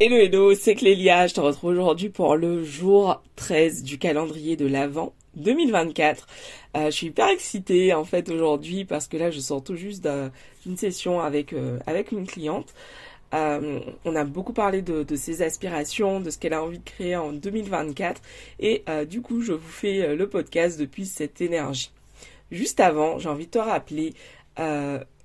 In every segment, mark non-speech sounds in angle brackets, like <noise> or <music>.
Hello hello, c'est Clélia, je te retrouve aujourd'hui pour le jour 13 du calendrier de l'Avent 2024. Euh, je suis hyper excitée en fait aujourd'hui parce que là je sors tout juste d'une session avec, euh, avec une cliente. Euh, on a beaucoup parlé de, de, ses aspirations, de ce qu'elle a envie de créer en 2024 et du coup je vous fais le podcast depuis cette énergie. Juste avant, j'ai envie de te rappeler,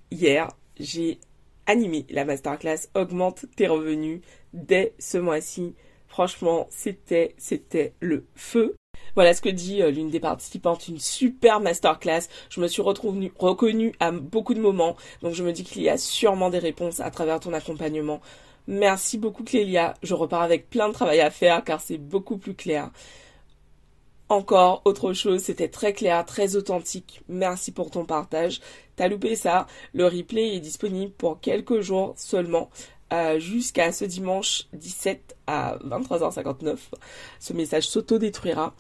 hier j'ai animé la masterclass Augmente tes revenus dès ce mois-ci. Franchement, c'était, c'était le feu. Voilà ce que dit euh, l'une des participantes, une super masterclass. Je me suis retrouvée reconnue à beaucoup de moments, donc je me dis qu'il y a sûrement des réponses à travers ton accompagnement. Merci beaucoup Clélia, je repars avec plein de travail à faire car c'est beaucoup plus clair. Encore autre chose, c'était très clair, très authentique. Merci pour ton partage. T'as loupé ça. Le replay est disponible pour quelques jours seulement. Euh, jusqu'à ce dimanche 17 à 23h59. Ce message s'auto-détruira.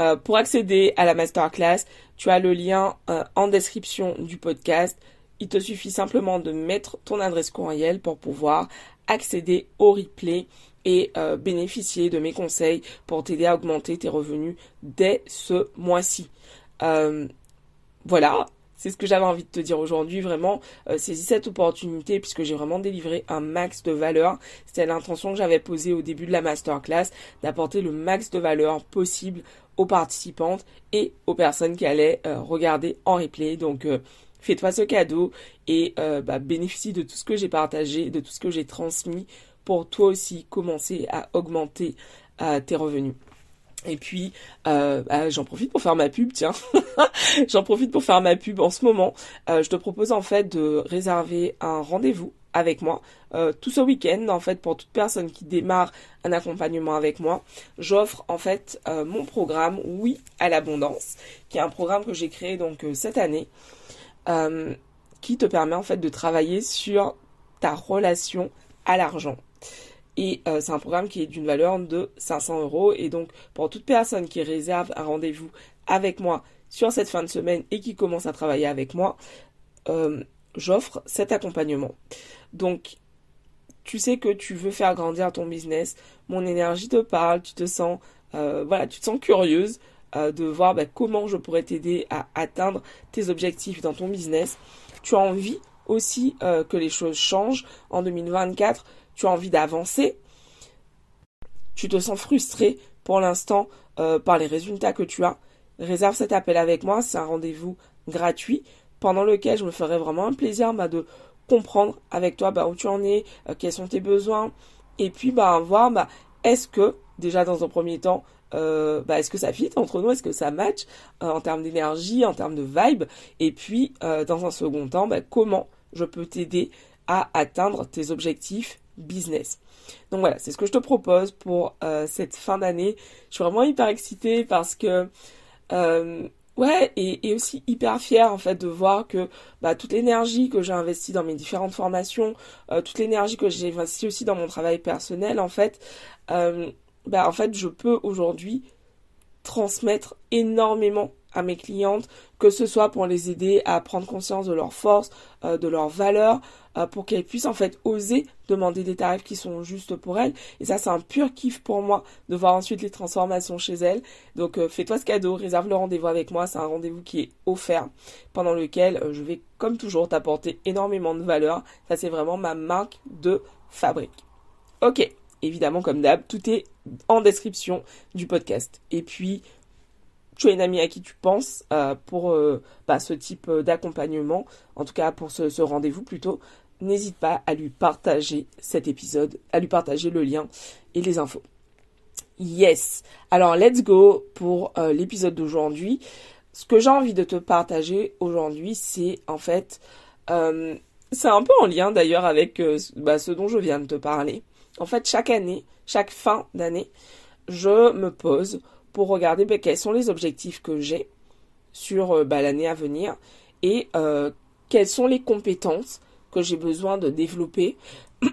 Euh, pour accéder à la masterclass, tu as le lien euh, en description du podcast. Il te suffit simplement de mettre ton adresse courriel pour pouvoir accéder au replay et bénéficier de mes conseils pour t'aider à augmenter tes revenus dès ce mois-ci. voilà, c'est ce que j'avais envie de te dire aujourd'hui, vraiment, euh, saisis cette opportunité puisque j'ai vraiment délivré un max de valeur. C'était l'intention que j'avais posée au début de la masterclass, d'apporter le max de valeur possible aux participantes et aux personnes qui allaient euh, regarder en replay. Donc, euh, fais-toi ce cadeau et bah, bénéficie de tout ce que j'ai partagé, de tout ce que j'ai transmis pour toi aussi commencer à augmenter tes revenus. Et puis, euh, bah, j'en profite pour faire ma pub, tiens. <laughs> j'en profite pour faire ma pub en ce moment. Euh, je te propose en fait de réserver un rendez-vous avec moi euh, tout ce week-end en fait pour toute personne qui démarre un accompagnement avec moi j'offre en fait mon programme oui à l'abondance qui est un programme que j'ai créé donc cette année qui te permet en fait de travailler sur ta relation à l'argent et euh, c'est un programme qui est d'une valeur de 500 euros. Et donc, pour toute personne qui réserve un rendez-vous avec moi sur cette fin de semaine et qui commence à travailler avec moi, euh, j'offre cet accompagnement. Donc, tu sais que tu veux faire grandir ton business, mon énergie te parle, tu te sens, euh, voilà, tu te sens curieuse de voir bah, comment je pourrais t'aider à atteindre tes objectifs dans ton business. Tu as envie aussi que les choses changent en 2024 tu as envie d'avancer, tu te sens frustré pour l'instant euh, par les résultats que tu as, réserve cet appel avec moi. C'est un rendez-vous gratuit pendant lequel je me ferai vraiment un plaisir bah, de comprendre avec toi bah, où tu en es, euh, quels sont tes besoins, et puis bah, voir bah, est-ce que déjà dans un premier temps euh, bah, est-ce que ça fit entre nous, est-ce que ça match en termes d'énergie, en termes de vibe, et puis dans un second temps, comment je peux t'aider à atteindre tes objectifs business. Donc voilà, c'est ce que je te propose pour euh, cette fin d'année. Je suis vraiment hyper excitée parce que euh, ouais et, aussi hyper fière en fait de voir que bah, toute l'énergie que j'ai investie dans mes différentes formations, euh, toute l'énergie que j'ai investie aussi dans mon travail personnel en fait, bah en fait je peux aujourd'hui transmettre énormément à mes clientes, que ce soit pour les aider à prendre conscience de leurs forces, euh, de leurs valeurs, euh, pour qu'elles puissent en fait oser demander des tarifs qui sont justes pour elles. Et ça, c'est un pur kiff pour moi de voir ensuite les transformations chez elles. Donc, euh, fais-toi ce cadeau, réserve le rendez-vous avec moi. C'est un rendez-vous qui est offert, pendant lequel je vais, comme toujours, t'apporter énormément de valeur. Ça, c'est vraiment ma marque de fabrique. Ok, évidemment, comme d'hab, tout est en description du podcast. Et puis, tu as une amie à qui tu penses euh, pour euh, bah, ce type euh, d'accompagnement, en tout cas pour ce, rendez-vous plutôt, n'hésite pas à lui partager cet épisode, à lui partager le lien et les infos. Yes. Alors let's go pour l'épisode d'aujourd'hui. Ce que j'ai envie de te partager aujourd'hui, c'est en fait, c'est un peu en lien d'ailleurs avec bah, ce dont je viens de te parler. En fait, chaque année, chaque fin d'année, je me pose pour regarder ben, quels sont les objectifs que j'ai sur euh, ben, l'année à venir et euh, quelles sont les compétences que j'ai besoin de développer. <clears throat>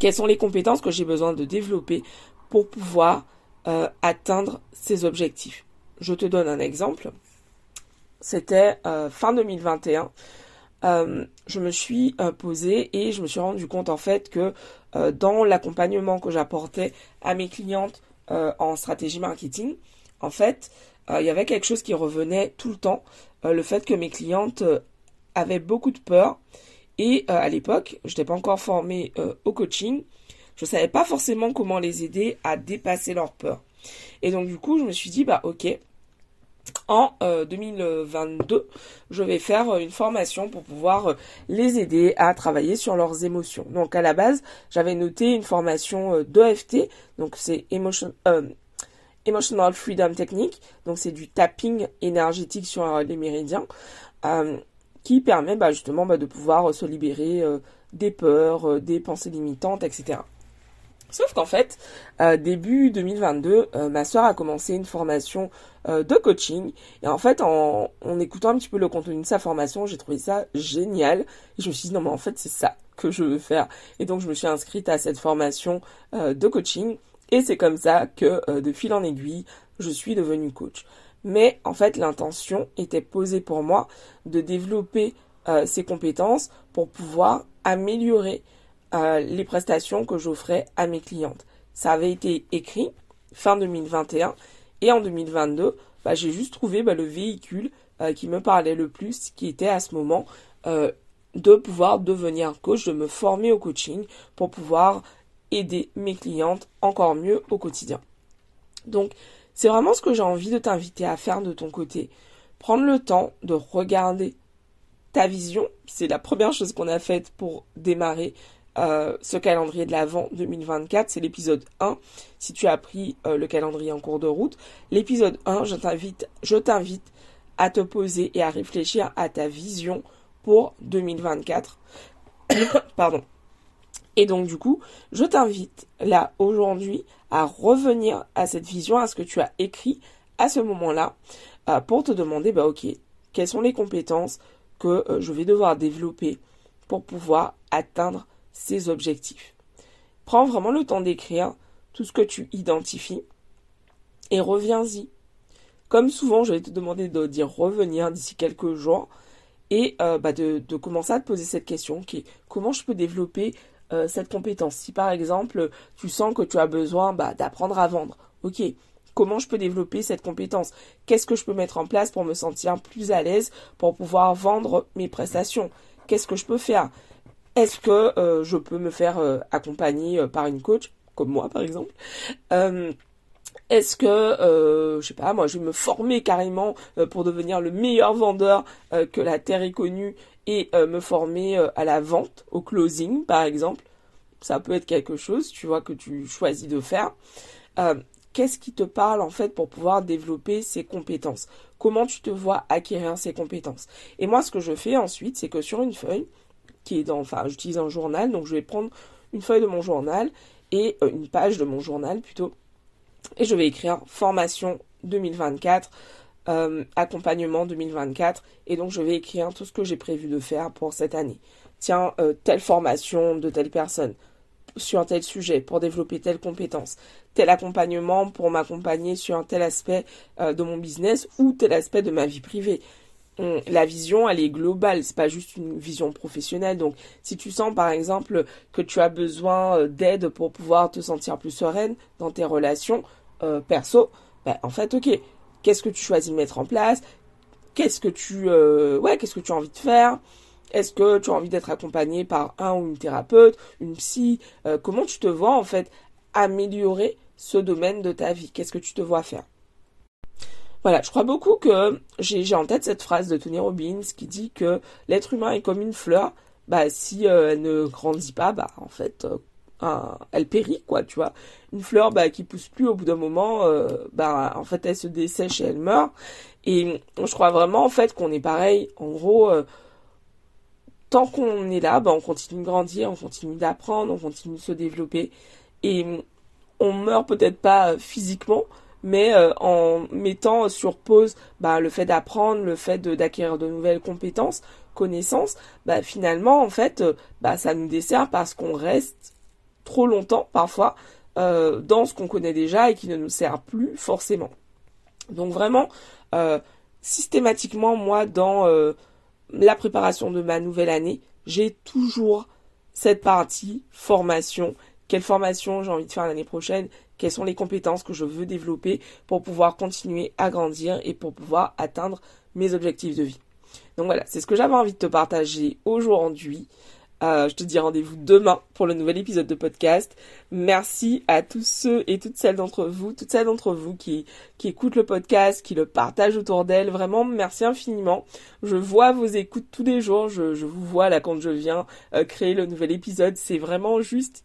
quelles sont les compétences que j'ai besoin de développer pour pouvoir euh, atteindre ces objectifs. Je te donne un exemple. C'était fin 2021. je me suis posée et je me suis rendu compte en fait que dans l'accompagnement que j'apportais à mes clientes en stratégie marketing, en fait, il y avait quelque chose qui revenait tout le temps, le fait que mes clientes avaient beaucoup de peur et à l'époque, je n'étais pas encore formée au coaching, je savais pas forcément comment les aider à dépasser leur peur. Et donc du coup, je me suis dit bah OK, en 2022, euh, je vais faire euh, une formation pour pouvoir euh, les aider à travailler sur leurs émotions. Donc à la base, j'avais noté une formation d'EFT, donc c'est Emotional Freedom Technique, donc c'est du tapping énergétique sur les méridiens, qui permet bah, justement bah, de pouvoir se libérer des peurs, des pensées limitantes, etc. Sauf qu'en fait, euh, début 2022, euh, ma soeur a commencé une formation euh, de coaching. Et en fait, en, écoutant un petit peu le contenu de sa formation, j'ai trouvé ça génial. Et je me suis dit, non mais en fait, c'est ça que je veux faire. Et donc, je me suis inscrite à cette formation de coaching. Et c'est comme ça que, de fil en aiguille, je suis devenue coach. Mais en fait, l'intention était posée pour moi de développer ces compétences pour pouvoir améliorer les prestations que j'offrais à mes clientes. Ça avait été écrit fin 2021 et en 2022, bah, j'ai juste trouvé bah, le véhicule euh, qui me parlait le plus, qui était à ce moment euh, de pouvoir devenir coach, de me former au coaching pour pouvoir aider mes clientes encore mieux au quotidien. Donc, c'est vraiment ce que j'ai envie de t'inviter à faire de ton côté. Prendre le temps de regarder ta vision, c'est la première chose qu'on a faite pour démarrer euh, ce calendrier de l'Avent 2024, c'est l'épisode 1. Si tu as pris euh, le calendrier en cours de route, l'épisode 1, je t'invite, je t'invite à te poser et à réfléchir à ta vision pour 2024. <coughs> Pardon. Et donc du coup, je t'invite là aujourd'hui à revenir à cette vision, à ce que tu as écrit à ce moment-là, euh, pour te demander, bah ok, quelles sont les compétences que je vais devoir développer pour pouvoir atteindre ses objectifs. Prends vraiment le temps d'écrire tout ce que tu identifies et reviens-y. Comme souvent, je vais te demander de dire revenir d'ici quelques jours et euh, bah, de, commencer à te poser cette question qui est comment je peux développer euh, cette compétence? Si par exemple tu sens que tu as besoin bah, d'apprendre à vendre, ok, comment je peux développer cette compétence? Qu'est-ce que je peux mettre en place pour me sentir plus à l'aise pour pouvoir vendre mes prestations? Qu'est-ce que je peux faire? Est-ce que euh, je peux me faire euh, accompagner euh, par une coach, comme moi par exemple? Est-ce que, je sais pas, moi je vais me former carrément pour devenir le meilleur vendeur que la Terre ait connu et me former à la vente, au closing par exemple? Ça peut être quelque chose, tu vois, que tu choisis de faire. Qu'est-ce qui te parle en fait pour pouvoir développer ces compétences? Comment tu te vois acquérir ces compétences? Et moi, ce que je fais ensuite, c'est que sur une feuille, qui est dans, enfin, j'utilise un journal, donc je vais prendre une feuille de mon journal et euh, une page de mon journal plutôt, et je vais écrire formation 2024, euh, accompagnement 2024, et donc je vais écrire tout ce que j'ai prévu de faire pour cette année. Tiens, euh, telle formation de telle personne sur un tel sujet pour développer telle compétence, tel accompagnement pour m'accompagner sur un tel aspect de mon business ou tel aspect de ma vie privée la vision, elle est globale, c'est pas juste une vision professionnelle. Donc, si tu sens par exemple que tu as besoin euh, d'aide pour pouvoir te sentir plus sereine dans tes relations euh, perso, ben, en fait, ok, qu'est-ce que tu choisis de mettre en place? Qu'est-ce que tu, euh, ouais, qu'est-ce que tu as envie de faire? Est-ce que tu as envie d'être accompagné par un ou une thérapeute, une psy? Comment tu te vois en fait améliorer ce domaine de ta vie? Qu'est-ce que tu te vois faire? Voilà, je crois beaucoup que j'ai en tête cette phrase de Tony Robbins qui dit que l'être humain est comme une fleur. Bah, si euh, elle ne grandit pas, bah, en fait, euh, elle périt, quoi, tu vois. Une fleur, bah, qui pousse plus au bout d'un moment, euh, bah, en fait, elle se dessèche et elle meurt. Et je crois vraiment, en fait, qu'on est pareil. En gros, tant qu'on est là, bah, on continue de grandir, on continue d'apprendre, on continue de se développer. Et on meurt peut-être pas physiquement, mais euh, en mettant sur pause bah, le fait d'apprendre, le fait d'acquérir de, nouvelles compétences, connaissances, bah, finalement, en fait, euh, bah, ça nous dessert parce qu'on reste trop longtemps, parfois, euh, dans ce qu'on connaît déjà et qui ne nous sert plus forcément. Donc vraiment, systématiquement, moi, dans la préparation de ma nouvelle année, j'ai toujours cette partie formation. Quelle formation j'ai envie de faire l'année prochaine? Quelles sont les compétences que je veux développer pour pouvoir continuer à grandir et pour pouvoir atteindre mes objectifs de vie. Donc voilà, c'est ce que j'avais envie de te partager aujourd'hui. Euh, je te dis rendez-vous demain pour le nouvel épisode de podcast. Merci à tous ceux et toutes celles d'entre vous, toutes celles d'entre vous qui, qui écoutent le podcast, qui le partagent autour d'elles. Vraiment, merci infiniment. Je vois vos écoutes tous les jours. Je, vous vois là quand je viens euh, créer le nouvel épisode. C'est vraiment juste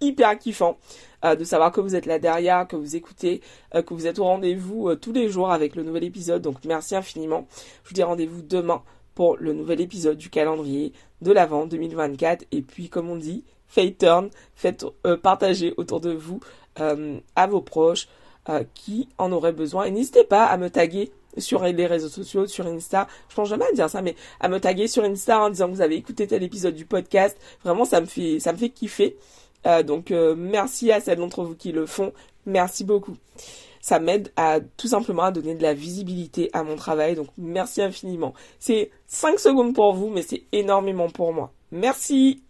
hyper kiffant euh, de savoir que vous êtes là derrière, que vous écoutez, que vous êtes au rendez-vous tous les jours avec le nouvel épisode. Donc merci infiniment. Je vous dis rendez-vous demain pour le nouvel épisode du calendrier de l'Avent 2024. Et puis, comme on dit, faites turn, faites euh, partager autour de vous euh, à vos proches euh, qui en auraient besoin. Et n'hésitez pas à me taguer sur les réseaux sociaux, sur Insta. Je pense jamais à dire ça, mais à me taguer sur Insta en disant que vous avez écouté tel épisode du podcast. Vraiment, ça me fait, ça me fait kiffer. Donc, merci à celles d'entre vous qui le font. Merci beaucoup ça m'aide à tout simplement à donner de la visibilité à mon travail. Donc merci infiniment. C'est 5 secondes pour vous, mais c'est énormément pour moi. Merci